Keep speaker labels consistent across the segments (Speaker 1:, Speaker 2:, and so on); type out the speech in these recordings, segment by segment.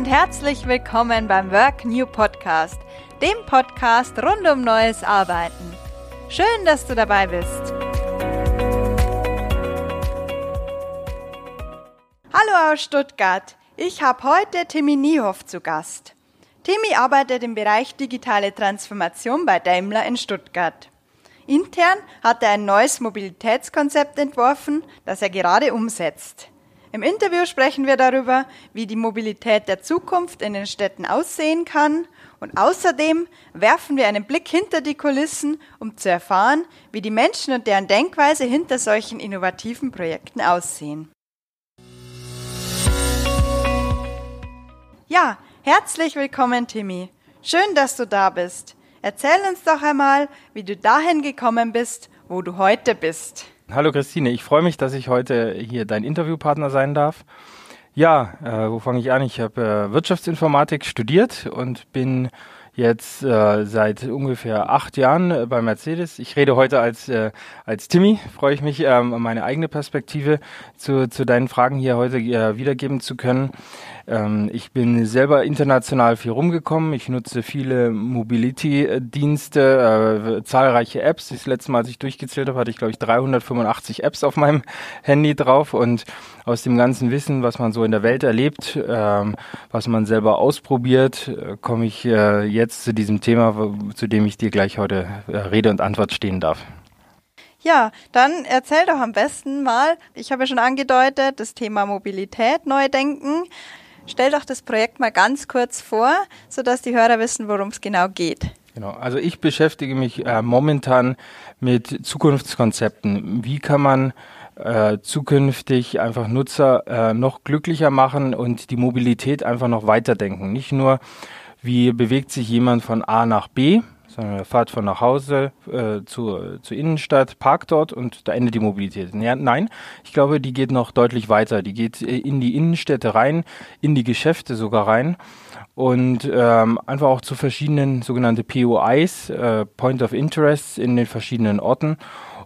Speaker 1: und herzlich willkommen beim Work New Podcast, dem Podcast rund um neues Arbeiten. Schön, dass du dabei bist. Hallo aus Stuttgart. Ich habe heute Timmy Niehoff zu Gast. Timmy arbeitet im Bereich digitale Transformation bei Daimler in Stuttgart. Intern hat er ein neues Mobilitätskonzept entworfen, das er gerade umsetzt. Im Interview sprechen wir darüber, wie die Mobilität der Zukunft in den Städten aussehen kann und außerdem werfen wir einen Blick hinter die Kulissen, um zu erfahren, wie die Menschen und deren Denkweise hinter solchen innovativen Projekten aussehen. Ja, herzlich willkommen, Timmy. Schön, dass du da bist. Erzähl uns doch einmal, wie du dahin gekommen bist, wo du heute bist.
Speaker 2: Hallo Christine, ich freue mich, dass ich heute hier dein Interviewpartner sein darf. Ja, äh, wo fange ich an? Ich habe äh, Wirtschaftsinformatik studiert und bin jetzt äh, seit ungefähr acht Jahren äh, bei Mercedes. Ich rede heute als, äh, als Timmy, freue ich mich, ähm, meine eigene Perspektive zu, zu deinen Fragen hier heute äh, wiedergeben zu können. Ähm, ich bin selber international viel rumgekommen. Ich nutze viele Mobility-Dienste, äh, zahlreiche Apps. Das letzte Mal, als ich durchgezählt habe, hatte ich, glaube ich, 385 Apps auf meinem Handy drauf. Und aus dem ganzen Wissen, was man so in der Welt erlebt, ähm, was man selber ausprobiert, äh, komme ich äh, jetzt zu diesem Thema, zu dem ich dir gleich heute äh, Rede und Antwort stehen darf.
Speaker 1: Ja, dann erzähl doch am besten mal, ich habe ja schon angedeutet, das Thema Mobilität neu denken. Stell doch das Projekt mal ganz kurz vor, sodass die Hörer wissen, worum es genau geht.
Speaker 2: Genau, also ich beschäftige mich äh, momentan mit Zukunftskonzepten. Wie kann man äh, zukünftig einfach Nutzer äh, noch glücklicher machen und die Mobilität einfach noch weiterdenken? Nicht nur, wie bewegt sich jemand von A nach B, sondern er fährt von nach Hause äh, zur, zur Innenstadt, parkt dort und da endet die Mobilität. Ja, nein, ich glaube, die geht noch deutlich weiter. Die geht äh, in die Innenstädte rein, in die Geschäfte sogar rein und ähm, einfach auch zu verschiedenen sogenannte POIs, äh, Point of Interest in den verschiedenen Orten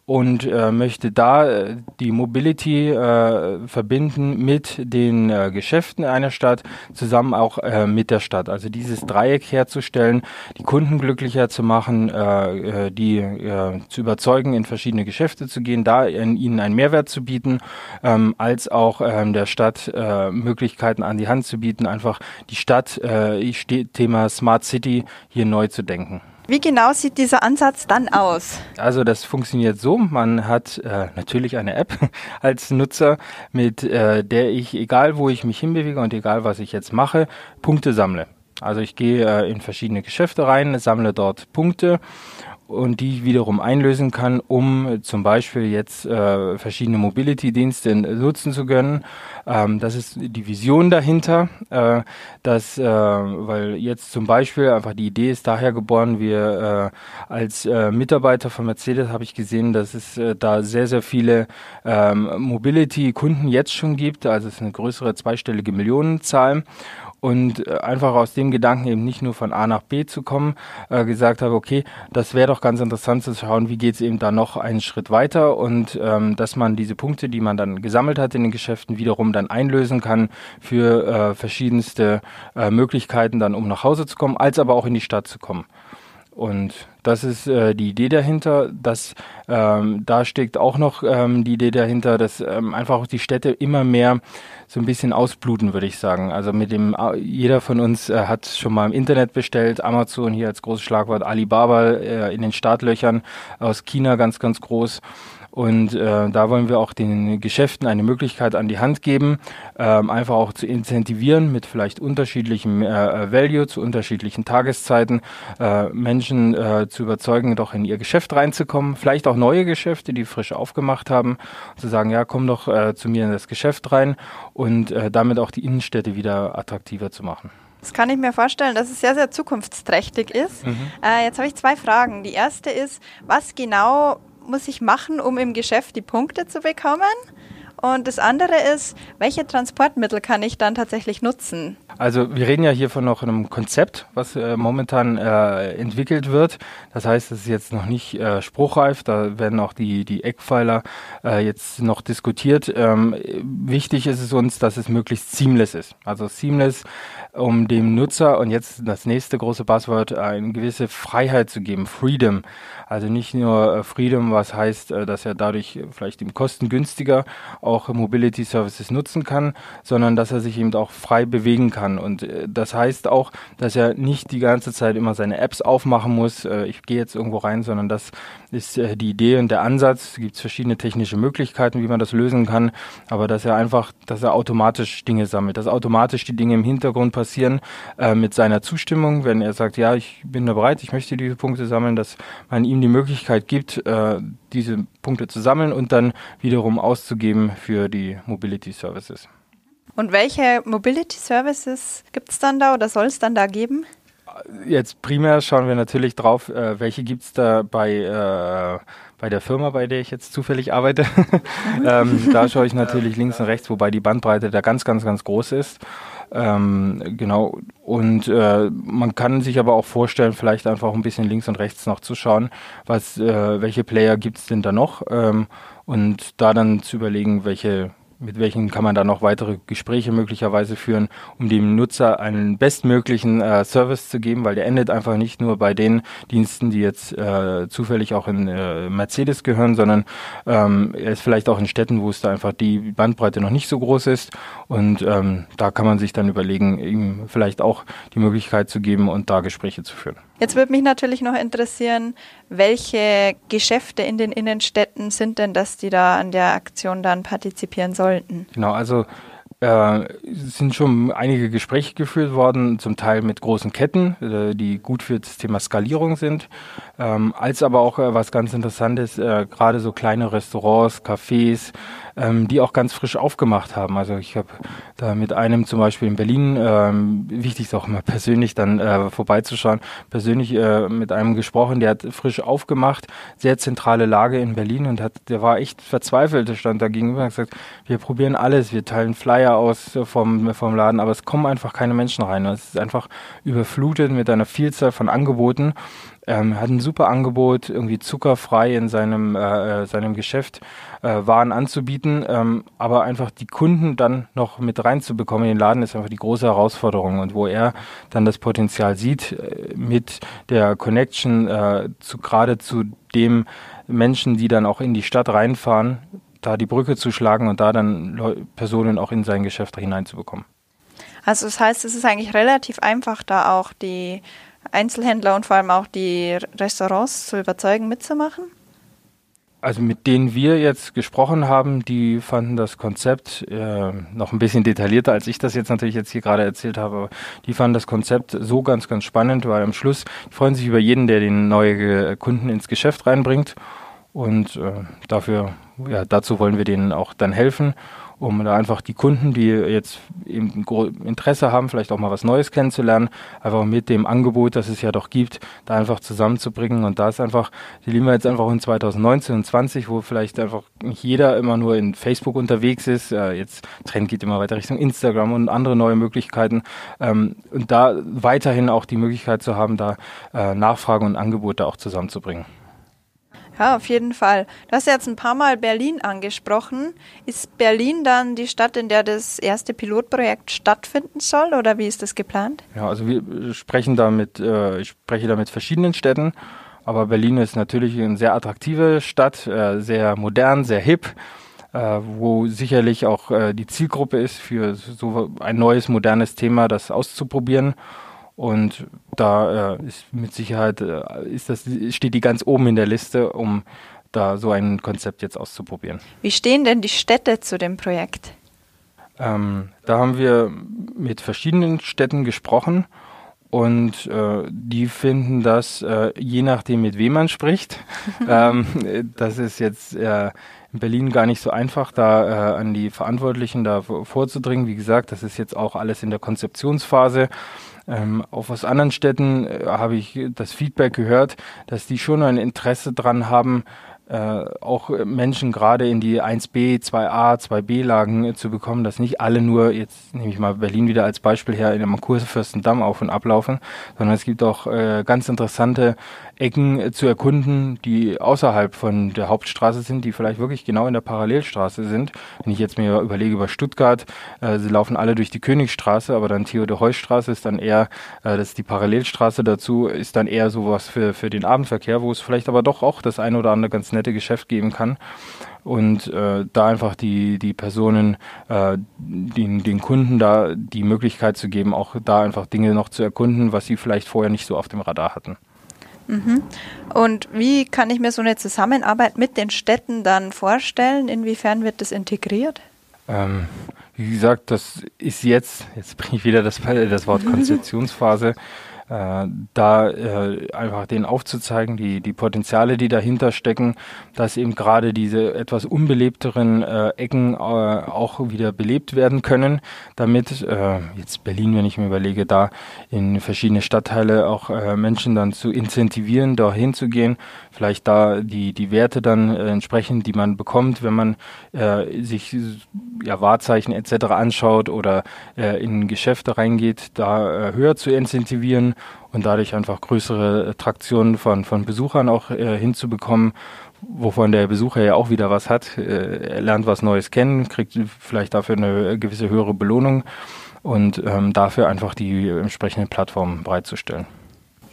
Speaker 2: und äh, möchte da äh, die Mobility äh, verbinden mit den äh, Geschäften einer Stadt, zusammen auch äh, mit der Stadt. Also dieses Dreieck herzustellen, die Kunden glücklicher zu machen, äh, äh, die äh, zu überzeugen, in verschiedene Geschäfte zu gehen, da in, ihnen einen Mehrwert zu bieten, ähm, als auch ähm, der Stadt äh, Möglichkeiten an die Hand zu bieten, einfach die Stadt, äh, Thema Smart City hier neu zu denken.
Speaker 1: Wie genau sieht dieser Ansatz dann aus?
Speaker 2: Also das funktioniert so, man hat äh, natürlich eine App als Nutzer, mit äh, der ich, egal wo ich mich hinbewege und egal was ich jetzt mache, Punkte sammle. Also ich gehe äh, in verschiedene Geschäfte rein, sammle dort Punkte und die wiederum einlösen kann, um zum Beispiel jetzt äh, verschiedene Mobility-Dienste nutzen zu können. Ähm, das ist die Vision dahinter, äh, dass, äh, weil jetzt zum Beispiel einfach die Idee ist daher geboren, wir äh, als äh, Mitarbeiter von Mercedes habe ich gesehen, dass es äh, da sehr, sehr viele ähm, Mobility-Kunden jetzt schon gibt, also es ist eine größere zweistellige Millionenzahl und äh, einfach aus dem Gedanken eben nicht nur von A nach B zu kommen, äh, gesagt habe, okay, das wäre doch ganz interessant zu schauen, wie geht es eben da noch einen Schritt weiter und ähm, dass man diese Punkte, die man dann gesammelt hat in den Geschäften, wiederum dann einlösen kann für äh, verschiedenste äh, Möglichkeiten, dann um nach Hause zu kommen, als aber auch in die Stadt zu kommen. Und das ist äh, die Idee dahinter. Dass, ähm, da steckt auch noch ähm, die Idee dahinter, dass ähm, einfach auch die Städte immer mehr so ein bisschen ausbluten, würde ich sagen. Also mit dem, äh, jeder von uns äh, hat schon mal im Internet bestellt, Amazon hier als großes Schlagwort, Alibaba äh, in den Startlöchern aus China ganz, ganz groß. Und äh, da wollen wir auch den Geschäften eine Möglichkeit an die Hand geben, ähm, einfach auch zu incentivieren mit vielleicht unterschiedlichem äh, Value zu unterschiedlichen Tageszeiten, äh, Menschen äh, zu überzeugen, doch in ihr Geschäft reinzukommen, vielleicht auch neue Geschäfte, die frisch aufgemacht haben, zu sagen, ja, komm doch äh, zu mir in das Geschäft rein und äh, damit auch die Innenstädte wieder attraktiver zu machen.
Speaker 1: Das kann ich mir vorstellen, dass es sehr, sehr zukunftsträchtig ist. Mhm. Äh, jetzt habe ich zwei Fragen. Die erste ist, was genau muss ich machen, um im Geschäft die Punkte zu bekommen? Und das andere ist, welche Transportmittel kann ich dann tatsächlich nutzen?
Speaker 2: Also wir reden ja hier von noch einem Konzept, was äh, momentan äh, entwickelt wird. Das heißt, es ist jetzt noch nicht äh, spruchreif. Da werden auch die, die Eckpfeiler äh, jetzt noch diskutiert. Ähm, wichtig ist es uns, dass es möglichst seamless ist. Also seamless, um dem Nutzer und jetzt das nächste große Buzzword eine gewisse Freiheit zu geben, Freedom. Also nicht nur äh, Freedom, was heißt, äh, dass er dadurch vielleicht im kostengünstiger auch Mobility Services nutzen kann, sondern dass er sich eben auch frei bewegen kann. Und äh, das heißt auch, dass er nicht die ganze Zeit immer seine Apps aufmachen muss. Ich gehe jetzt irgendwo rein, sondern das ist die Idee und der Ansatz. Es gibt verschiedene technische Möglichkeiten, wie man das lösen kann, aber dass er einfach, dass er automatisch Dinge sammelt, dass automatisch die Dinge im Hintergrund passieren äh, mit seiner Zustimmung, wenn er sagt, ja, ich bin da bereit, ich möchte diese Punkte sammeln, dass man ihm die Möglichkeit gibt, äh, diese Punkte zu sammeln und dann wiederum auszugeben für die Mobility Services.
Speaker 1: Und welche Mobility Services gibt es dann da oder soll es dann da geben?
Speaker 2: Jetzt primär schauen wir natürlich drauf, äh, welche gibt es da bei, äh, bei der Firma, bei der ich jetzt zufällig arbeite. ähm, da schaue ich natürlich links und rechts, wobei die Bandbreite da ganz, ganz, ganz groß ist. Ähm, genau. Und äh, man kann sich aber auch vorstellen, vielleicht einfach ein bisschen links und rechts noch zu schauen, was, äh, welche Player gibt es denn da noch ähm, und da dann zu überlegen, welche mit welchen kann man da noch weitere Gespräche möglicherweise führen, um dem Nutzer einen bestmöglichen äh, Service zu geben, weil der endet einfach nicht nur bei den Diensten, die jetzt äh, zufällig auch in äh, Mercedes gehören, sondern ähm, er ist vielleicht auch in Städten, wo es da einfach die Bandbreite noch nicht so groß ist und ähm, da kann man sich dann überlegen, ihm vielleicht auch die Möglichkeit zu geben und da Gespräche zu führen.
Speaker 1: Jetzt würde mich natürlich noch interessieren, welche Geschäfte in den Innenstädten sind denn das, die da an der Aktion dann partizipieren sollten?
Speaker 2: Genau, also äh, sind schon einige Gespräche geführt worden, zum Teil mit großen Ketten, äh, die gut für das Thema Skalierung sind, ähm, als aber auch äh, was ganz Interessantes, äh, gerade so kleine Restaurants, Cafés, ähm, die auch ganz frisch aufgemacht haben. Also ich habe da mit einem zum Beispiel in Berlin, ähm, wichtig ist auch immer persönlich dann äh, vorbeizuschauen, persönlich äh, mit einem gesprochen, der hat frisch aufgemacht, sehr zentrale Lage in Berlin und hat, der war echt verzweifelt, der stand da gegenüber und hat gesagt, wir probieren alles, wir teilen Flyer aus vom, vom Laden, aber es kommen einfach keine Menschen rein. Es ist einfach überflutet mit einer Vielzahl von Angeboten ähm, hat ein super Angebot, irgendwie zuckerfrei in seinem, äh, äh, seinem Geschäft äh, Waren anzubieten, ähm, aber einfach die Kunden dann noch mit reinzubekommen in den Laden ist einfach die große Herausforderung und wo er dann das Potenzial sieht äh, mit der Connection äh, zu gerade zu dem Menschen, die dann auch in die Stadt reinfahren, da die Brücke zu schlagen und da dann Leu Personen auch in sein Geschäft hineinzubekommen.
Speaker 1: Also das heißt, es ist eigentlich relativ einfach, da auch die Einzelhändler und vor allem auch die Restaurants zu überzeugen, mitzumachen?
Speaker 2: Also mit denen wir jetzt gesprochen haben, die fanden das Konzept äh, noch ein bisschen detaillierter, als ich das jetzt natürlich jetzt hier gerade erzählt habe. Die fanden das Konzept so ganz, ganz spannend, weil am Schluss freuen sich über jeden, der den neue Kunden ins Geschäft reinbringt. Und äh, dafür, ja, dazu wollen wir denen auch dann helfen um da einfach die Kunden, die jetzt eben Interesse haben, vielleicht auch mal was Neues kennenzulernen, einfach mit dem Angebot, das es ja doch gibt, da einfach zusammenzubringen. Und da ist einfach, die lieben wir jetzt einfach in 2019 und 20, wo vielleicht einfach nicht jeder immer nur in Facebook unterwegs ist. Jetzt Trend geht immer weiter Richtung Instagram und andere neue Möglichkeiten. Ähm, und da weiterhin auch die Möglichkeit zu haben, da äh, Nachfrage und Angebote auch zusammenzubringen.
Speaker 1: Ja, auf jeden Fall. Du hast jetzt ein paar Mal Berlin angesprochen. Ist Berlin dann die Stadt, in der das erste Pilotprojekt stattfinden soll oder wie ist das geplant?
Speaker 2: Ja, also wir sprechen da mit, äh, ich spreche da mit verschiedenen Städten, aber Berlin ist natürlich eine sehr attraktive Stadt, äh, sehr modern, sehr hip. Äh, wo sicherlich auch äh, die Zielgruppe ist, für so ein neues, modernes Thema das auszuprobieren. Und da äh, ist mit Sicherheit äh, ist das, steht die ganz oben in der Liste, um da so ein Konzept jetzt auszuprobieren.
Speaker 1: Wie stehen denn die Städte zu dem Projekt?
Speaker 2: Ähm, da haben wir mit verschiedenen Städten gesprochen und äh, die finden das, äh, je nachdem mit wem man spricht, ähm, das ist jetzt äh, in Berlin gar nicht so einfach, da äh, an die Verantwortlichen da vorzudringen. Wie gesagt, das ist jetzt auch alles in der Konzeptionsphase. Ähm, auch aus anderen Städten äh, habe ich das Feedback gehört, dass die schon ein Interesse dran haben, äh, auch Menschen gerade in die 1b, 2a, 2b-Lagen äh, zu bekommen, dass nicht alle nur, jetzt nehme ich mal Berlin wieder als Beispiel her, in dem Kurfürstendamm auf und ablaufen, sondern es gibt auch äh, ganz interessante Ecken äh, zu erkunden, die außerhalb von der Hauptstraße sind, die vielleicht wirklich genau in der Parallelstraße sind. Wenn ich jetzt mir überlege über Stuttgart, äh, sie laufen alle durch die Königstraße, aber dann Theodor-Heuss-Straße ist dann eher, äh, das ist die Parallelstraße dazu, ist dann eher sowas für, für den Abendverkehr, wo es vielleicht aber doch auch das eine oder andere ganz nette Geschäft geben kann und äh, da einfach die, die Personen, äh, den, den Kunden da die Möglichkeit zu geben, auch da einfach Dinge noch zu erkunden, was sie vielleicht vorher nicht so auf dem Radar hatten.
Speaker 1: Mhm. Und wie kann ich mir so eine Zusammenarbeit mit den Städten dann vorstellen? Inwiefern wird das integriert?
Speaker 2: Ähm, wie gesagt, das ist jetzt, jetzt bringe ich wieder das, das Wort Konzeptionsphase äh, da äh, einfach denen aufzuzeigen, die, die Potenziale, die dahinter stecken, dass eben gerade diese etwas unbelebteren äh, Ecken äh, auch wieder belebt werden können, damit äh, jetzt Berlin, wenn ich mir überlege, da in verschiedene Stadtteile auch äh, Menschen dann zu incentivieren, da hinzugehen, vielleicht da die, die Werte dann äh, entsprechend, die man bekommt, wenn man äh, sich ja, Wahrzeichen etc. anschaut oder äh, in Geschäfte reingeht, da äh, höher zu incentivieren und dadurch einfach größere Traktionen von, von Besuchern auch äh, hinzubekommen, wovon der Besucher ja auch wieder was hat. Äh, er lernt was Neues kennen, kriegt vielleicht dafür eine gewisse höhere Belohnung und ähm, dafür einfach die entsprechenden Plattformen bereitzustellen.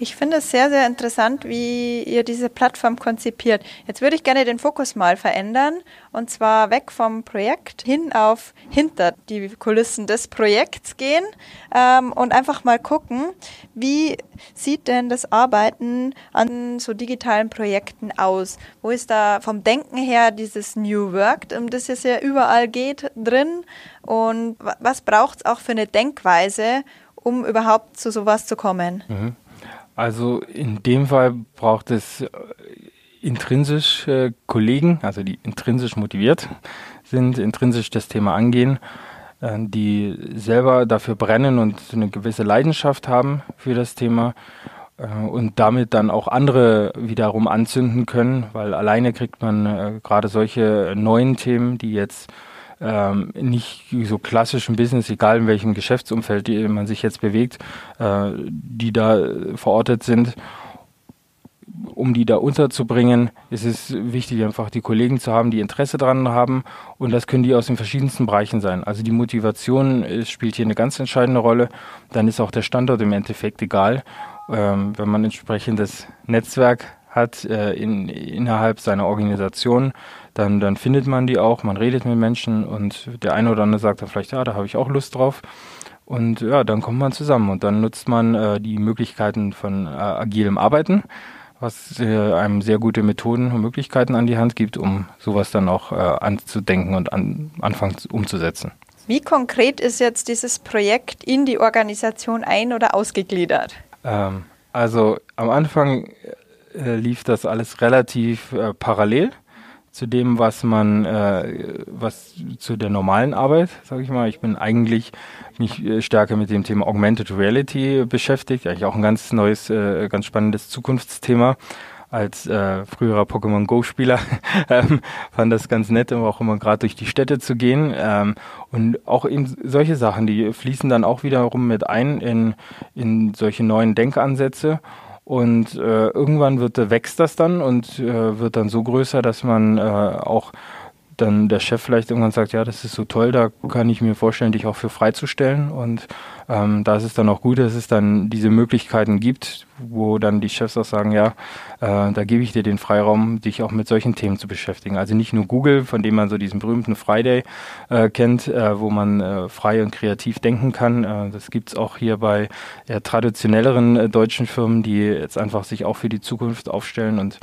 Speaker 1: Ich finde es sehr, sehr interessant, wie ihr diese Plattform konzipiert. Jetzt würde ich gerne den Fokus mal verändern und zwar weg vom Projekt hin auf hinter die Kulissen des Projekts gehen ähm, und einfach mal gucken, wie sieht denn das Arbeiten an so digitalen Projekten aus? Wo ist da vom Denken her dieses New Work, um das es ja überall geht, drin? Und was braucht es auch für eine Denkweise, um überhaupt zu sowas zu kommen?
Speaker 2: Mhm. Also in dem Fall braucht es äh, intrinsisch äh, Kollegen, also die intrinsisch motiviert sind, intrinsisch das Thema angehen, äh, die selber dafür brennen und eine gewisse Leidenschaft haben für das Thema äh, und damit dann auch andere wiederum anzünden können, weil alleine kriegt man äh, gerade solche neuen Themen, die jetzt ähm, nicht so klassischen Business, egal in welchem Geschäftsumfeld die man sich jetzt bewegt, äh, die da verortet sind. Um die da unterzubringen, ist es wichtig, einfach die Kollegen zu haben, die Interesse daran haben. Und das können die aus den verschiedensten Bereichen sein. Also die Motivation äh, spielt hier eine ganz entscheidende Rolle. Dann ist auch der Standort im Endeffekt egal. Ähm, wenn man entsprechendes Netzwerk hat äh, in, innerhalb seiner Organisation, dann, dann findet man die auch, man redet mit Menschen und der eine oder andere sagt dann vielleicht, ja, da habe ich auch Lust drauf. Und ja, dann kommt man zusammen und dann nutzt man äh, die Möglichkeiten von äh, agilem Arbeiten, was äh, einem sehr gute Methoden und Möglichkeiten an die Hand gibt, um sowas dann auch äh, anzudenken und an, anfangen umzusetzen.
Speaker 1: Wie konkret ist jetzt dieses Projekt in die Organisation ein- oder ausgegliedert?
Speaker 2: Ähm, also am Anfang äh, lief das alles relativ äh, parallel zu dem, was man, äh, was zu der normalen Arbeit, sage ich mal. Ich bin eigentlich mich äh, stärker mit dem Thema Augmented Reality beschäftigt. Eigentlich auch ein ganz neues, äh, ganz spannendes Zukunftsthema. Als äh, früherer Pokémon Go-Spieler ähm, fand das ganz nett, aber auch immer gerade durch die Städte zu gehen. Ähm, und auch in solche Sachen, die fließen dann auch wiederum mit ein in, in solche neuen Denkansätze. Und äh, irgendwann wird, wächst das dann und äh, wird dann so größer, dass man äh, auch dann der Chef vielleicht irgendwann sagt, ja, das ist so toll, da kann ich mir vorstellen, dich auch für freizustellen. Und ähm, da ist es dann auch gut, dass es dann diese Möglichkeiten gibt, wo dann die Chefs auch sagen, ja, äh, da gebe ich dir den Freiraum, dich auch mit solchen Themen zu beschäftigen. Also nicht nur Google, von dem man so diesen berühmten Friday äh, kennt, äh, wo man äh, frei und kreativ denken kann. Äh, das gibt's auch hier bei eher traditionelleren äh, deutschen Firmen, die jetzt einfach sich auch für die Zukunft aufstellen und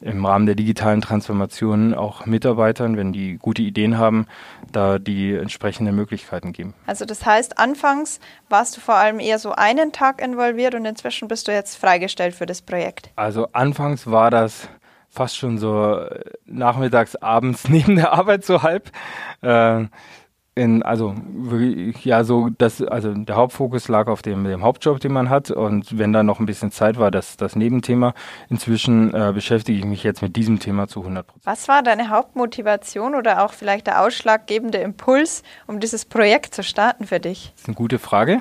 Speaker 2: im Rahmen der digitalen Transformation auch Mitarbeitern, wenn die gute Ideen haben, da die entsprechenden Möglichkeiten geben.
Speaker 1: Also das heißt, anfangs warst du vor allem eher so einen Tag involviert und inzwischen bist du jetzt freigestellt für das Projekt.
Speaker 2: Also anfangs war das fast schon so nachmittags, abends neben der Arbeit so halb. Äh, In, also ja, so das, also der Hauptfokus lag auf dem, dem, Hauptjob, den man hat. Und wenn da noch ein bisschen Zeit war, das, das Nebenthema. Inzwischen äh, beschäftige ich mich jetzt mit diesem Thema zu 100 Prozent.
Speaker 1: Was war deine Hauptmotivation oder auch vielleicht der ausschlaggebende Impuls, um dieses Projekt zu starten für dich?
Speaker 2: Das ist eine gute Frage.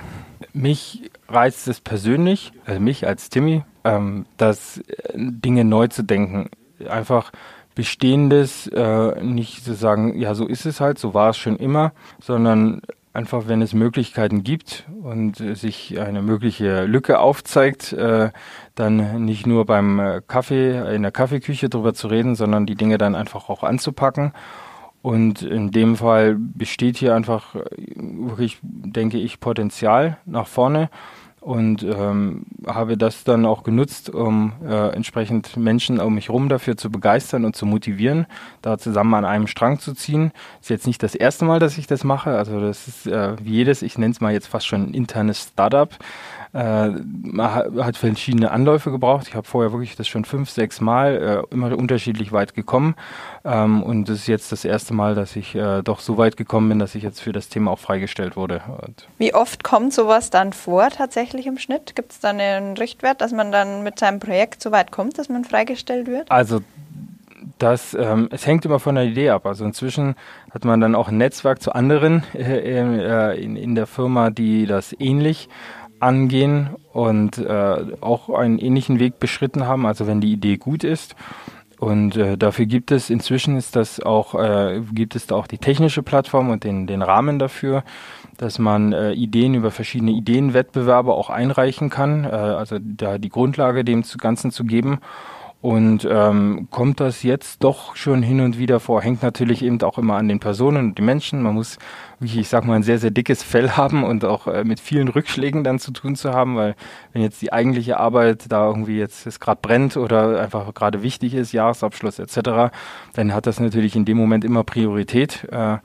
Speaker 2: Mich reizt es persönlich, also mich als Timmy, ähm, das äh, Dinge neu zu denken. Einfach Bestehendes äh, nicht zu sagen, ja, so ist es halt, so war es schon immer, sondern einfach, wenn es Möglichkeiten gibt und äh, sich eine mögliche Lücke aufzeigt, äh, dann nicht nur beim äh, Kaffee, in der Kaffeeküche drüber zu reden, sondern die Dinge dann einfach auch anzupacken. Und in dem Fall besteht hier einfach äh, wirklich, denke ich, Potenzial nach vorne und ähm, habe das dann auch genutzt, um äh, entsprechend Menschen um mich herum dafür zu begeistern und zu motivieren, da zusammen an einem Strang zu ziehen. Ist jetzt nicht das erste Mal, dass ich das mache. Also das ist äh, wie jedes, ich nenne es mal jetzt fast schon ein internes Startup. Äh, man hat verschiedene Anläufe gebraucht. Ich habe vorher wirklich das schon fünf, sechs Mal äh, immer unterschiedlich weit gekommen. Ähm, und das ist jetzt das erste Mal, dass ich äh, doch so weit gekommen bin, dass ich jetzt für das Thema auch freigestellt wurde. Und
Speaker 1: Wie oft kommt sowas dann vor tatsächlich im Schnitt? Gibt es da einen Richtwert, dass man dann mit seinem Projekt so weit kommt, dass man freigestellt wird?
Speaker 2: Also das, ähm, es hängt immer von der Idee ab. Also inzwischen hat man dann auch ein Netzwerk zu anderen äh, äh in, in der Firma, die das ähnlich angehen und äh, auch einen ähnlichen Weg beschritten haben, also wenn die Idee gut ist. Und äh, dafür gibt es, inzwischen ist das auch, äh, gibt es da auch die technische Plattform und den, den Rahmen dafür, dass man äh, Ideen über verschiedene Ideenwettbewerbe auch einreichen kann, äh, also da die Grundlage dem Ganzen zu geben. Und ähm, kommt das jetzt doch schon hin und wieder vor, hängt natürlich eben auch immer an den Personen und den Menschen. Man muss wirklich, ich sag mal, ein sehr, sehr dickes Fell haben und auch äh, mit vielen Rückschlägen dann zu tun zu haben, weil wenn jetzt die eigentliche Arbeit da irgendwie jetzt gerade brennt oder einfach gerade wichtig ist, Jahresabschluss etc., dann hat das natürlich in dem Moment immer Priorität. Äh,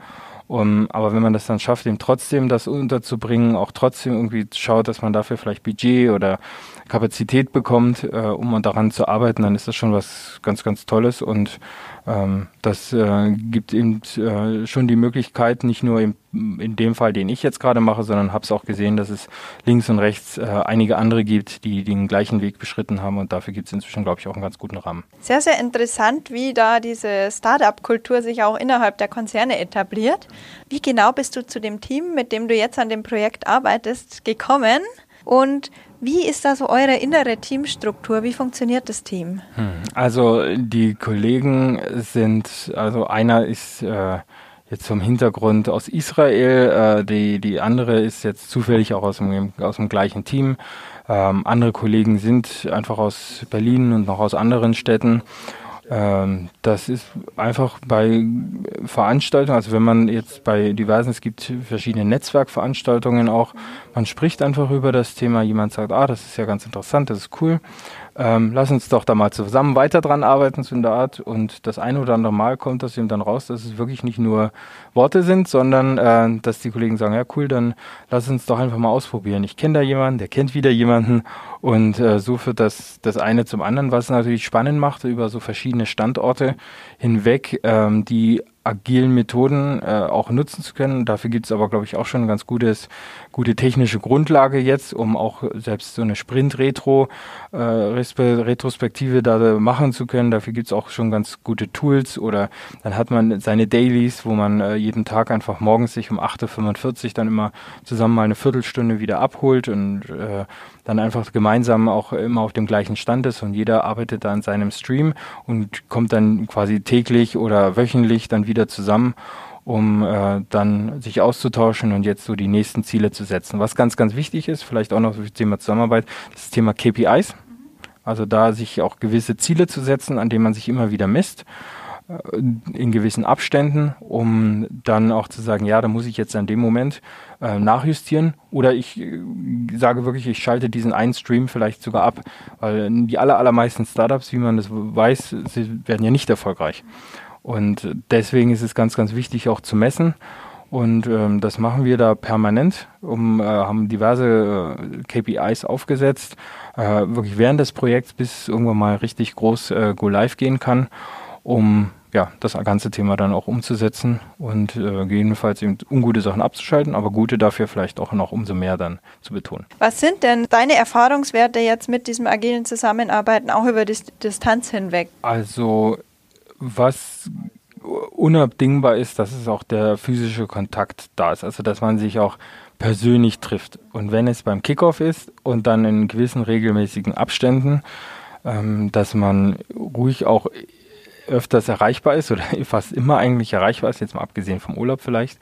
Speaker 2: um, aber wenn man das dann schafft, eben trotzdem das unterzubringen, auch trotzdem irgendwie schaut, dass man dafür vielleicht Budget oder Kapazität bekommt, äh, um daran zu arbeiten, dann ist das schon was ganz, ganz Tolles und ähm, das äh, gibt eben äh, schon die Möglichkeit, nicht nur im, in dem Fall, den ich jetzt gerade mache, sondern habe es auch gesehen, dass es links und rechts äh, einige andere gibt, die den gleichen Weg beschritten haben und dafür gibt es inzwischen, glaube ich, auch einen ganz guten Rahmen.
Speaker 1: Sehr, sehr interessant, wie da diese Startup-Kultur sich auch innerhalb der Konzerne etabliert. Wie genau bist du zu dem Team, mit dem du jetzt an dem Projekt arbeitest, gekommen? Und wie ist da so eure innere Teamstruktur? Wie funktioniert das Team?
Speaker 2: Hm, also die Kollegen sind, also einer ist äh, jetzt vom Hintergrund aus Israel, äh, die, die andere ist jetzt zufällig auch aus dem, aus dem gleichen Team. Ähm, andere Kollegen sind einfach aus Berlin und noch aus anderen Städten. Ähm, das ist einfach bei Veranstaltungen, also wenn man jetzt bei diversen, es gibt verschiedene Netzwerkveranstaltungen auch, man spricht einfach über das Thema, jemand sagt, ah, das ist ja ganz interessant, das ist cool ähm, lass uns doch da mal zusammen weiter dran arbeiten, so in der Art. Und das eine oder andere Mal kommt das eben dann raus, dass es wirklich nicht nur Worte sind, sondern äh, dass die Kollegen sagen, ja cool, dann lass uns doch einfach mal ausprobieren. Ich kenne da jemanden, der kennt wieder jemanden und äh, so führt das, das eine zum anderen, was natürlich spannend macht, über so verschiedene Standorte hinweg, ähm, die agilen Methoden äh, auch nutzen zu können. Dafür gibt es aber, glaube ich, auch schon eine ganz gutes, gute technische Grundlage jetzt, um auch selbst so eine Sprint-Retro, äh, Retrospektive da machen zu können. Dafür gibt es auch schon ganz gute Tools oder dann hat man seine Dailies, wo man äh, jeden Tag einfach morgens sich um 8.45 Uhr dann immer zusammen mal eine Viertelstunde wieder abholt und äh, dann einfach gemeinsam auch immer auf dem gleichen Stand ist und jeder arbeitet da an seinem Stream und kommt dann quasi täglich oder wöchentlich dann wieder zusammen, um äh, dann sich auszutauschen und jetzt so die nächsten Ziele zu setzen. Was ganz, ganz wichtig ist, vielleicht auch noch das Thema Zusammenarbeit, das Thema KPIs. Also da sich auch gewisse Ziele zu setzen, an denen man sich immer wieder misst in gewissen Abständen, um dann auch zu sagen, ja, da muss ich jetzt an dem Moment äh, nachjustieren oder ich äh, sage wirklich, ich schalte diesen einen Stream vielleicht sogar ab, weil die aller, allermeisten Startups, wie man das weiß, sie werden ja nicht erfolgreich. Und deswegen ist es ganz, ganz wichtig auch zu messen. Und ähm, das machen wir da permanent, um, äh, haben diverse äh, KPIs aufgesetzt, äh, wirklich während des Projekts, bis irgendwann mal richtig groß äh, Go Live gehen kann. Um ja, das ganze Thema dann auch umzusetzen und äh, gegebenenfalls eben ungute Sachen abzuschalten, aber gute dafür vielleicht auch noch umso mehr dann zu betonen.
Speaker 1: Was sind denn deine Erfahrungswerte jetzt mit diesem agilen Zusammenarbeiten auch über die Distanz hinweg?
Speaker 2: Also was unabdingbar ist, dass es auch der physische Kontakt da ist, also dass man sich auch persönlich trifft. Und wenn es beim Kickoff ist und dann in gewissen regelmäßigen Abständen, ähm, dass man ruhig auch öfters erreichbar ist oder fast immer eigentlich erreichbar ist, jetzt mal abgesehen vom Urlaub vielleicht,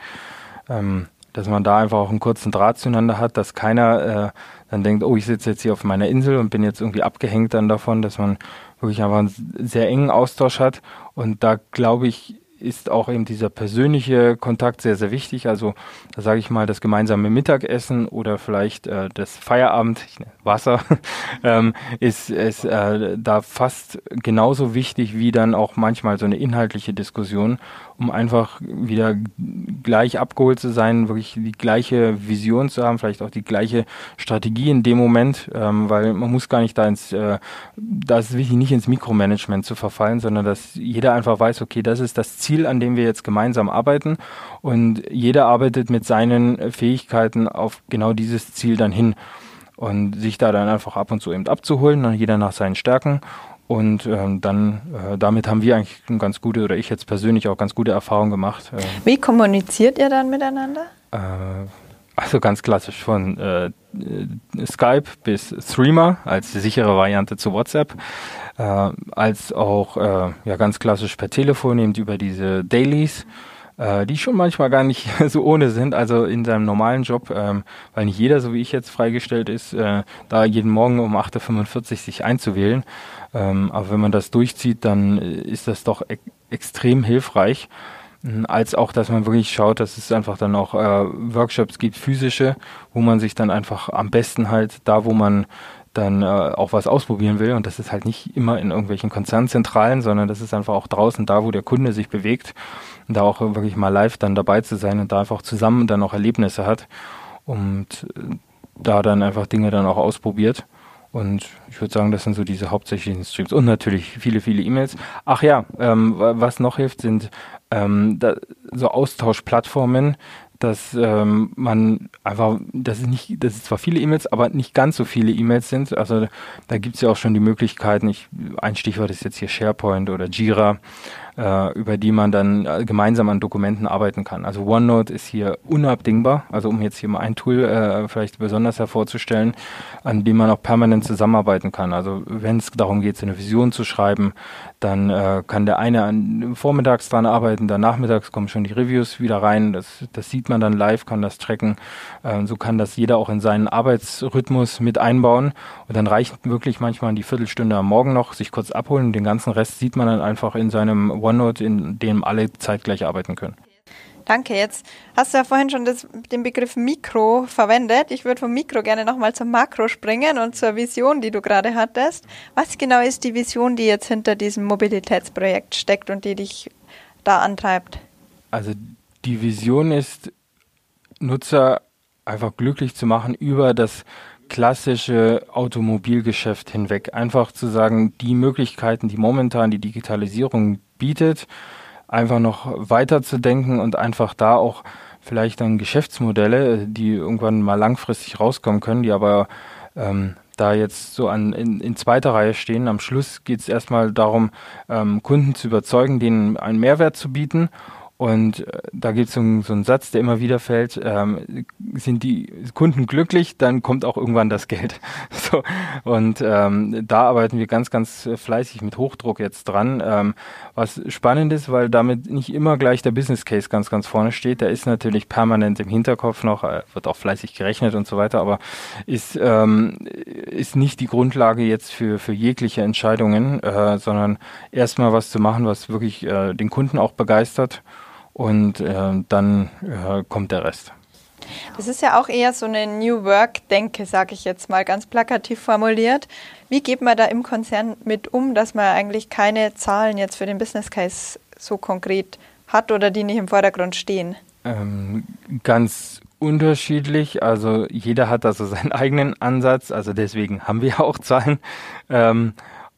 Speaker 2: ähm, dass man da einfach auch einen kurzen Draht zueinander hat, dass keiner äh, dann denkt, oh, ich sitze jetzt hier auf meiner Insel und bin jetzt irgendwie abgehängt dann davon, dass man wirklich einfach einen sehr engen Austausch hat. Und da glaube ich, ist auch eben dieser persönliche Kontakt sehr, sehr wichtig. Also da sage ich mal, das gemeinsame Mittagessen oder vielleicht äh, das Feierabend, Wasser, ähm, ist, ist äh, da fast genauso wichtig wie dann auch manchmal so eine inhaltliche Diskussion um einfach wieder gleich abgeholt zu sein, wirklich die gleiche Vision zu haben, vielleicht auch die gleiche Strategie in dem Moment, ähm, weil man muss gar nicht da ins, äh, da ist wichtig, nicht ins Mikromanagement zu verfallen, sondern dass jeder einfach weiß, okay, das ist das Ziel, an dem wir jetzt gemeinsam arbeiten und jeder arbeitet mit seinen Fähigkeiten auf genau dieses Ziel dann hin und sich da dann einfach ab und zu eben abzuholen, dann jeder nach seinen Stärken und ähm, dann, äh, damit haben wir eigentlich eine ganz gute, oder ich jetzt persönlich auch ganz gute Erfahrungen gemacht.
Speaker 1: Äh, Wie kommuniziert ihr dann miteinander?
Speaker 2: Äh, also ganz klassisch von äh, Skype bis Threema als sichere Variante zu WhatsApp, äh, als auch äh, ja ganz klassisch per Telefon eben über diese Dailies äh, die schon manchmal gar nicht so ohne sind, also in seinem normalen Job, ähm, weil nicht jeder, so wie ich jetzt freigestellt ist, äh, da jeden Morgen um 8.45 Uhr sich einzuwählen. Ähm, aber wenn man das durchzieht, dann äh, ist das doch e extrem hilfreich. Hm, als auch, dass man wirklich schaut, dass es einfach dann auch äh, Workshops gibt, physische, wo man sich dann einfach am besten halt da, wo man dann äh, auch was ausprobieren will. Und das ist halt nicht immer in irgendwelchen Konzernzentralen, sondern das ist einfach auch draußen da, wo der Kunde sich bewegt. Und da auch wirklich mal live dann dabei zu sein und da einfach zusammen dann auch Erlebnisse hat. Und äh, da dann einfach Dinge dann auch ausprobiert. Und ich würde sagen, das sind so diese hauptsächlichen Streams. Und natürlich viele, viele E-Mails. Ach ja, ähm, was noch hilft, sind ähm, da, so Austauschplattformen, dass ähm, man einfach, dass es nicht, dass es zwar viele E-Mails, aber nicht ganz so viele E-Mails sind. Also da gibt es ja auch schon die Möglichkeiten, ich, ein Stichwort ist jetzt hier SharePoint oder Jira, äh, über die man dann äh, gemeinsam an Dokumenten arbeiten kann. Also OneNote ist hier unabdingbar, also um jetzt hier mal ein Tool äh, vielleicht besonders hervorzustellen, an dem man auch permanent zusammenarbeiten kann. Also wenn es darum geht, eine Vision zu schreiben, dann äh, kann der eine an, vormittags dran arbeiten, dann nachmittags kommen schon die Reviews wieder rein. Das, das sieht man dann live, kann das tracken. Äh, so kann das jeder auch in seinen Arbeitsrhythmus mit einbauen. Und dann reicht wirklich manchmal die Viertelstunde am Morgen noch, sich kurz abholen. Den ganzen Rest sieht man dann einfach in seinem OneNote, in dem alle zeitgleich arbeiten können.
Speaker 1: Danke. Jetzt hast du ja vorhin schon das, den Begriff Mikro verwendet. Ich würde vom Mikro gerne nochmal zum Makro springen und zur Vision, die du gerade hattest. Was genau ist die Vision, die jetzt hinter diesem Mobilitätsprojekt steckt und die dich da antreibt?
Speaker 2: Also die Vision ist, Nutzer einfach glücklich zu machen über das klassische Automobilgeschäft hinweg. Einfach zu sagen, die Möglichkeiten, die momentan die Digitalisierung bietet, einfach noch weiter zu denken und einfach da auch vielleicht dann Geschäftsmodelle, die irgendwann mal langfristig rauskommen können, die aber ähm, da jetzt so an, in, in zweiter Reihe stehen. Am Schluss geht es erstmal darum, ähm, Kunden zu überzeugen, denen einen Mehrwert zu bieten und äh, da gibt es so, so, einen Satz, der immer wieder fällt, ähm, sind die Kunden glücklich, dann kommt auch irgendwann das Geld. so, und ähm, da arbeiten wir ganz, ganz fleißig mit Hochdruck jetzt dran. Ähm, was spannend ist, weil damit nicht immer gleich der Business Case ganz, ganz vorne steht. Der ist natürlich permanent im Hinterkopf noch, äh, wird auch fleißig gerechnet und so weiter, aber ist, ähm, ist nicht die Grundlage jetzt für, für jegliche Entscheidungen, äh, sondern erstmal was zu machen, was wirklich äh, den Kunden auch begeistert und äh, dann äh, kommt der Rest.
Speaker 1: Das ist ja auch eher so eine New Work-Denke, sage ich jetzt mal ganz plakativ formuliert. Wie geht man da im Konzern mit um, dass man eigentlich keine Zahlen jetzt für den Business Case so konkret hat oder die nicht im Vordergrund stehen?
Speaker 2: Ähm, ganz unterschiedlich. Also jeder hat da so seinen eigenen Ansatz. Also deswegen haben wir auch Zahlen. Ähm,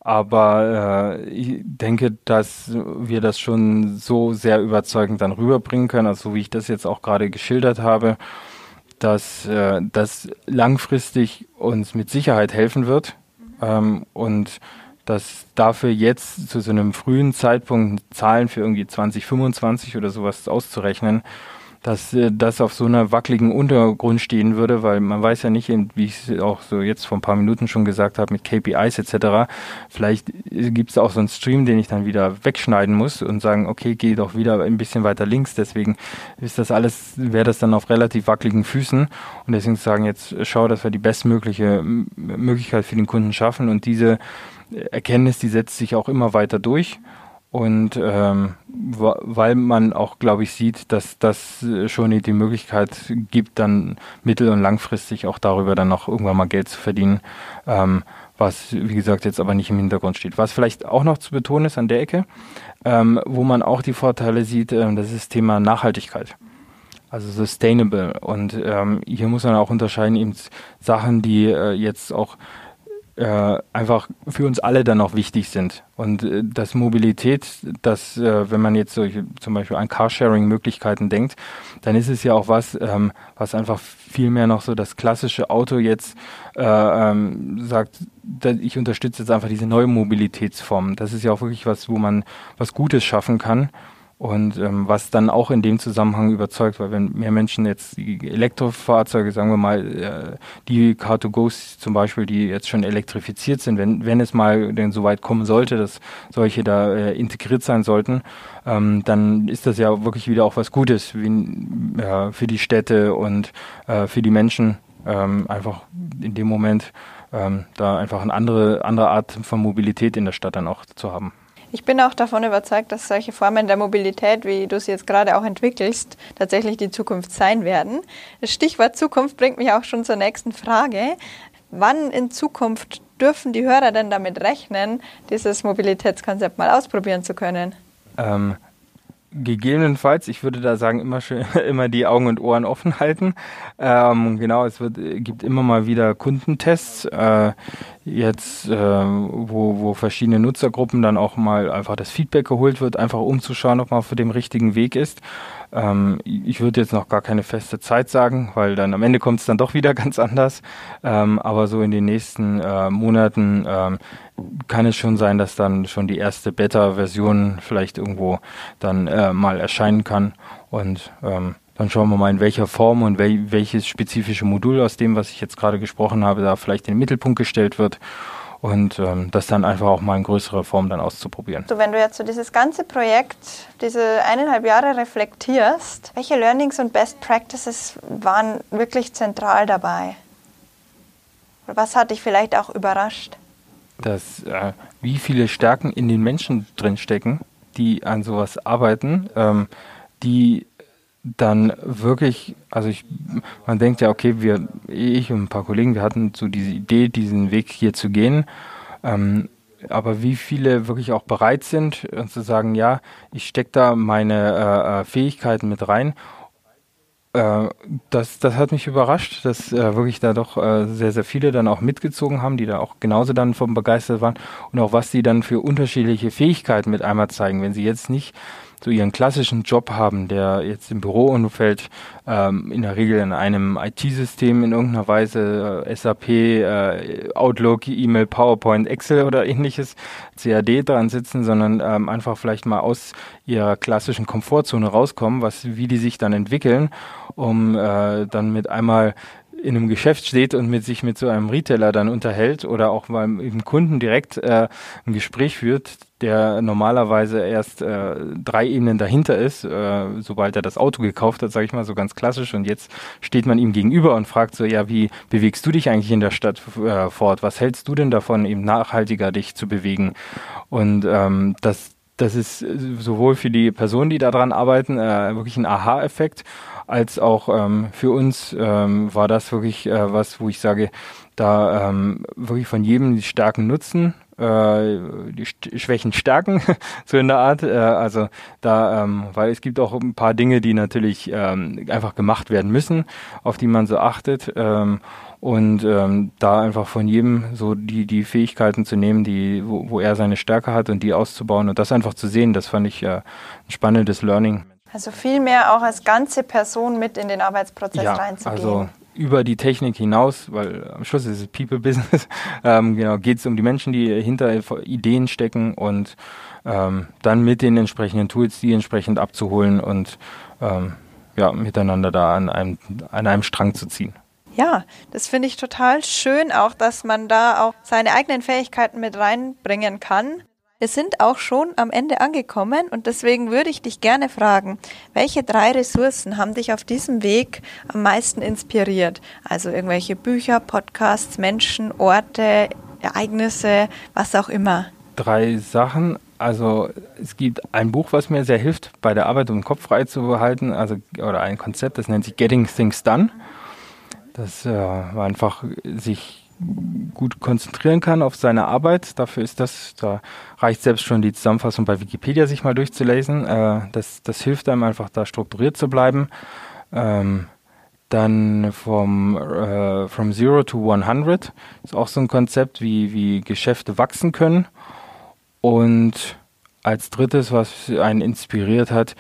Speaker 2: Aber äh, ich denke, dass wir das schon so sehr überzeugend dann rüberbringen können, also so wie ich das jetzt auch gerade geschildert habe, dass äh, das langfristig uns mit Sicherheit helfen wird ähm, und dass dafür jetzt zu so einem frühen Zeitpunkt Zahlen für irgendwie 2025 oder sowas auszurechnen, dass äh, das auf so einer wackeligen Untergrund stehen würde, weil man weiß ja nicht, wie ich es auch so jetzt vor ein paar Minuten schon gesagt habe, mit KPIs etc. Vielleicht gibt es auch so einen Stream, den ich dann wieder wegschneiden muss und sagen, okay, geh doch wieder ein bisschen weiter links. Deswegen ist das alles, wäre das dann auf relativ wackeligen Füßen. Und deswegen sagen jetzt, schau, dass wir die bestmögliche Möglichkeit für den Kunden schaffen. Und diese Erkenntnis, die setzt sich auch immer weiter durch. Und ähm, weil man auch, glaube ich, sieht, dass das schon die Möglichkeit gibt, dann mittel- und langfristig auch darüber dann noch irgendwann mal Geld zu verdienen, ähm, was, wie gesagt, jetzt aber nicht im Hintergrund steht. Was vielleicht auch noch zu betonen ist an der Ecke, ähm, wo man auch die Vorteile sieht, äh, das ist das Thema Nachhaltigkeit. Also sustainable. Und ähm, hier muss man auch unterscheiden, eben Sachen, die äh, jetzt auch äh, einfach für uns alle dann auch wichtig sind. Und äh, dass Mobilität, dass äh, wenn man jetzt solche, zum Beispiel an Carsharing-Möglichkeiten denkt, dann ist es ja auch was, ähm, was einfach viel mehr noch so das klassische Auto jetzt äh, ähm, sagt, ich unterstütze jetzt einfach diese neue Mobilitätsform. Das ist ja auch wirklich was, wo man was Gutes schaffen kann. Und ähm, was dann auch in dem Zusammenhang überzeugt, weil wenn mehr Menschen jetzt Elektrofahrzeuge, sagen wir mal, äh, die Car2Gos zum Beispiel, die jetzt schon elektrifiziert sind, wenn, wenn es mal denn so weit kommen sollte, dass solche da äh, integriert sein sollten, ähm, dann ist das ja wirklich wieder auch was Gutes wie, äh, für die Städte und äh, für die Menschen. Ähm, einfach in dem Moment ähm, da einfach eine andere, andere Art von Mobilität in der Stadt dann auch zu haben.
Speaker 1: Ich bin auch davon überzeugt, dass solche Formen der Mobilität, wie du sie jetzt gerade auch entwickelst, tatsächlich die Zukunft sein werden. Das Stichwort Zukunft bringt mich auch schon zur nächsten Frage. Wann in Zukunft dürfen die Hörer denn damit rechnen, dieses Mobilitätskonzept mal ausprobieren zu können?
Speaker 2: Ähm, Gegebenenfalls, ich würde da sagen, immer schön, immer die Augen und Ohren offen halten. Ähm, genau, es wird, gibt immer mal wieder Kundentests, äh, jetzt, äh, wo, wo verschiedene Nutzergruppen dann auch mal einfach das Feedback geholt wird, einfach um zu schauen, ob man auf dem richtigen Weg ist. Ähm, ich würde jetzt noch gar keine feste Zeit sagen, weil dann am Ende kommt es dann doch wieder ganz anders. Ähm, aber so in den nächsten äh, Monaten ähm, kann es schon sein, dass dann schon die erste Beta-Version vielleicht irgendwo dann äh, mal erscheinen kann. Und ähm, dann schauen wir mal, in welcher Form und wel welches spezifische Modul aus dem, was ich jetzt gerade gesprochen habe, da vielleicht in den Mittelpunkt gestellt wird und ähm, das dann einfach auch mal in größerer Form dann auszuprobieren.
Speaker 1: So, wenn du jetzt so dieses ganze Projekt, diese eineinhalb Jahre reflektierst, welche Learnings und Best Practices waren wirklich zentral dabei? Was hat dich vielleicht auch überrascht?
Speaker 2: Dass äh, wie viele Stärken in den Menschen drinstecken, die an sowas arbeiten, ähm, die dann wirklich, also ich, man denkt ja, okay, wir, ich und ein paar Kollegen, wir hatten so diese Idee, diesen Weg hier zu gehen. Ähm, aber wie viele wirklich auch bereit sind und zu sagen, ja, ich stecke da meine äh, äh, Fähigkeiten mit rein. Äh, das, das hat mich überrascht, dass äh, wirklich da doch äh, sehr, sehr viele dann auch mitgezogen haben, die da auch genauso dann vom begeistert waren und auch was sie dann für unterschiedliche Fähigkeiten mit einmal zeigen. Wenn sie jetzt nicht so ihren klassischen Job haben, der jetzt im Büroumfeld ähm, in der Regel in einem IT-System in irgendeiner Weise äh, SAP, äh, Outlook, E-Mail, PowerPoint, Excel oder ähnliches, CAD dran sitzen, sondern ähm, einfach vielleicht mal aus ihrer klassischen Komfortzone rauskommen, was wie die sich dann entwickeln, um äh, dann mit einmal in einem Geschäft steht und mit sich mit so einem Retailer dann unterhält oder auch mit dem Kunden direkt äh, ein Gespräch führt, der normalerweise erst äh, drei Ebenen dahinter ist, äh, sobald er das Auto gekauft hat, sage ich mal so ganz klassisch. Und jetzt steht man ihm gegenüber und fragt so, ja, wie bewegst du dich eigentlich in der Stadt äh, fort? Was hältst du denn davon, eben nachhaltiger dich zu bewegen? Und ähm, das, das ist sowohl für die Personen, die daran arbeiten, äh, wirklich ein Aha-Effekt, als auch ähm, für uns ähm, war das wirklich äh, was, wo ich sage, da ähm, wirklich von jedem die Stärken nutzen äh, die Schwächen stärken, so in der Art. Äh, also da, ähm, weil es gibt auch ein paar Dinge, die natürlich ähm, einfach gemacht werden müssen, auf die man so achtet. Ähm, und ähm, da einfach von jedem so die, die Fähigkeiten zu nehmen, die, wo, wo er seine Stärke hat und die auszubauen und das einfach zu sehen, das fand ich äh, ein spannendes Learning.
Speaker 1: Also viel mehr auch als ganze Person mit in den Arbeitsprozess
Speaker 2: ja,
Speaker 1: reinzugehen.
Speaker 2: Also über die Technik hinaus, weil am Schluss ist es People-Business, ähm, genau, geht es um die Menschen, die hinter Ideen stecken und ähm, dann mit den entsprechenden Tools die entsprechend abzuholen und ähm, ja, miteinander da an einem, an einem Strang zu ziehen.
Speaker 1: Ja, das finde ich total schön, auch dass man da auch seine eigenen Fähigkeiten mit reinbringen kann. Wir sind auch schon am Ende angekommen und deswegen würde ich dich gerne fragen, welche drei Ressourcen haben dich auf diesem Weg am meisten inspiriert? Also irgendwelche Bücher, Podcasts, Menschen, Orte, Ereignisse, was auch immer.
Speaker 2: Drei Sachen. Also es gibt ein Buch, was mir sehr hilft, bei der Arbeit um den Kopf frei zu behalten, also oder ein Konzept, das nennt sich Getting Things Done. Das äh, war einfach sich gut konzentrieren kann auf seine Arbeit. Dafür ist das, da reicht selbst schon die Zusammenfassung bei Wikipedia sich mal durchzulesen. Äh, das, das hilft einem einfach da strukturiert zu bleiben. Ähm, dann vom äh, From Zero to 100 ist auch so ein Konzept, wie, wie Geschäfte wachsen können. Und als drittes, was einen inspiriert hat,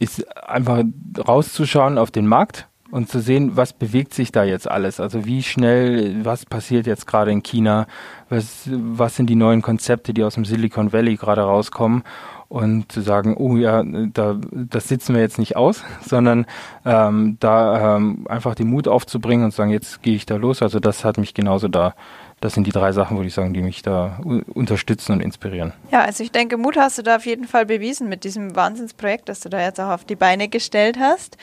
Speaker 2: ist einfach rauszuschauen auf den Markt und zu sehen, was bewegt sich da jetzt alles. Also wie schnell, was passiert jetzt gerade in China, was, was sind die neuen Konzepte, die aus dem Silicon Valley gerade rauskommen und zu sagen, oh ja, da, das sitzen wir jetzt nicht aus, sondern ähm, da ähm, einfach den Mut aufzubringen und zu sagen, jetzt gehe ich da los. Also das hat mich genauso da das sind die drei Sachen, würde ich sagen, die mich da unterstützen und inspirieren.
Speaker 1: Ja, also ich denke, Mut hast du da auf jeden Fall bewiesen mit diesem Wahnsinnsprojekt, das du da jetzt auch auf die Beine gestellt hast.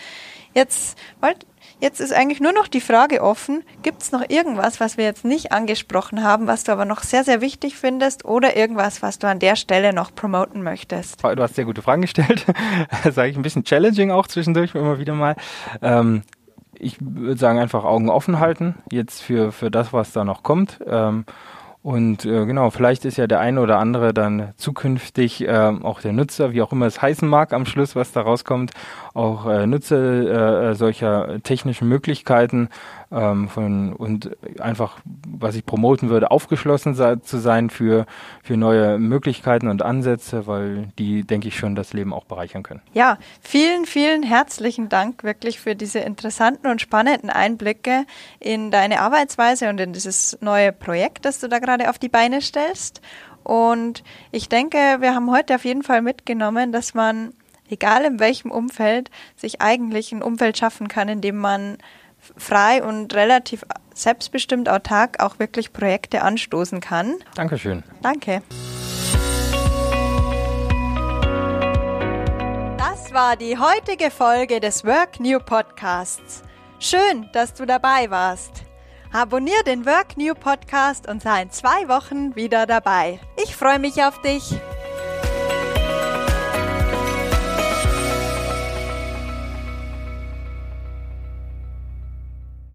Speaker 1: Jetzt, jetzt ist eigentlich nur noch die Frage offen, gibt es noch irgendwas, was wir jetzt nicht angesprochen haben, was du aber noch sehr, sehr wichtig findest oder irgendwas, was du an der Stelle noch promoten möchtest?
Speaker 2: Du hast sehr gute Fragen gestellt. Sage ich ein bisschen challenging auch zwischendurch immer wieder mal. Ähm, ich würde sagen, einfach Augen offen halten, jetzt für, für das, was da noch kommt. Ähm, und äh, genau, vielleicht ist ja der eine oder andere dann zukünftig äh, auch der Nutzer, wie auch immer es heißen mag am Schluss, was da rauskommt, auch äh, Nutzer äh, solcher technischen Möglichkeiten ähm, von, und einfach, was ich promoten würde, aufgeschlossen sei, zu sein für, für neue Möglichkeiten und Ansätze, weil die, denke ich, schon das Leben auch bereichern können.
Speaker 1: Ja, vielen, vielen herzlichen Dank wirklich für diese interessanten und spannenden Einblicke in deine Arbeitsweise und in dieses neue Projekt, das du da gerade auf die Beine stellst. Und ich denke, wir haben heute auf jeden Fall mitgenommen, dass man, egal in welchem Umfeld, sich eigentlich ein Umfeld schaffen kann, in dem man frei und relativ selbstbestimmt autark auch wirklich Projekte anstoßen kann.
Speaker 2: Dankeschön.
Speaker 1: Danke. Das war die heutige Folge des Work New Podcasts. Schön, dass du dabei warst. Abonnier den Work New Podcast und sei in zwei Wochen wieder dabei. Ich freue mich auf dich.